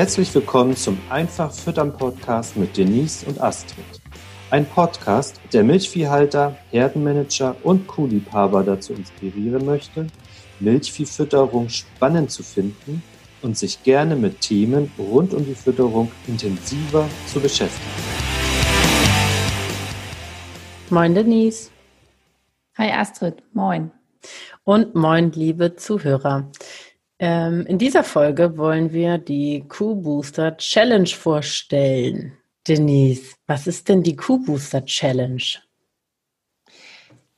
Herzlich willkommen zum Einfach Füttern Podcast mit Denise und Astrid. Ein Podcast, der Milchviehhalter, Herdenmanager und Kuhliebhaber dazu inspirieren möchte, Milchviehfütterung spannend zu finden und sich gerne mit Themen rund um die Fütterung intensiver zu beschäftigen. Moin Denise. Hi Astrid, moin. Und moin liebe Zuhörer. Ähm, in dieser Folge wollen wir die Q-Booster Challenge vorstellen. Denise, was ist denn die Q-Booster Challenge?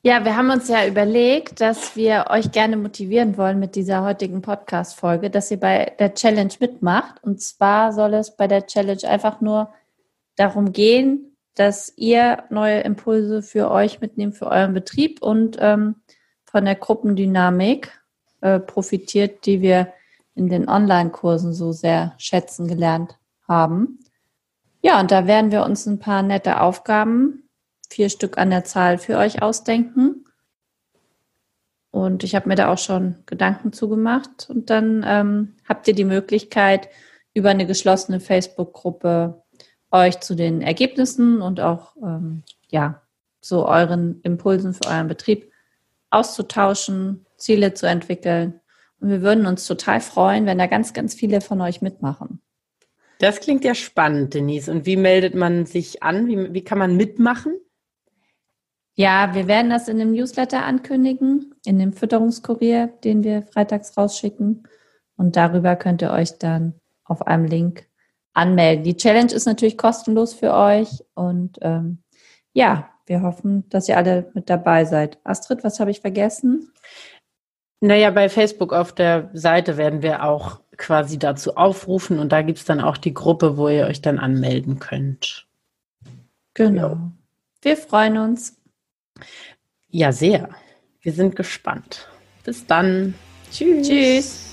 Ja, wir haben uns ja überlegt, dass wir euch gerne motivieren wollen mit dieser heutigen Podcast-Folge, dass ihr bei der Challenge mitmacht. Und zwar soll es bei der Challenge einfach nur darum gehen, dass ihr neue Impulse für euch mitnehmt, für euren Betrieb und ähm, von der Gruppendynamik äh, profitiert, die wir in den Online-Kursen so sehr schätzen gelernt haben. Ja, und da werden wir uns ein paar nette Aufgaben vier Stück an der Zahl für euch ausdenken. Und ich habe mir da auch schon Gedanken zugemacht. Und dann ähm, habt ihr die Möglichkeit, über eine geschlossene Facebook-Gruppe euch zu den Ergebnissen und auch ähm, ja, so euren Impulsen für euren Betrieb auszutauschen, Ziele zu entwickeln. Und wir würden uns total freuen, wenn da ganz, ganz viele von euch mitmachen. Das klingt ja spannend, Denise. Und wie meldet man sich an? Wie, wie kann man mitmachen? Ja, wir werden das in dem Newsletter ankündigen, in dem Fütterungskurier, den wir freitags rausschicken. Und darüber könnt ihr euch dann auf einem Link anmelden. Die Challenge ist natürlich kostenlos für euch und ähm, ja, wir hoffen, dass ihr alle mit dabei seid. Astrid, was habe ich vergessen? Naja, bei Facebook auf der Seite werden wir auch quasi dazu aufrufen und da gibt es dann auch die Gruppe, wo ihr euch dann anmelden könnt. Genau. Wir freuen uns. Ja, sehr. Wir sind gespannt. Bis dann. Tschüss. Tschüss.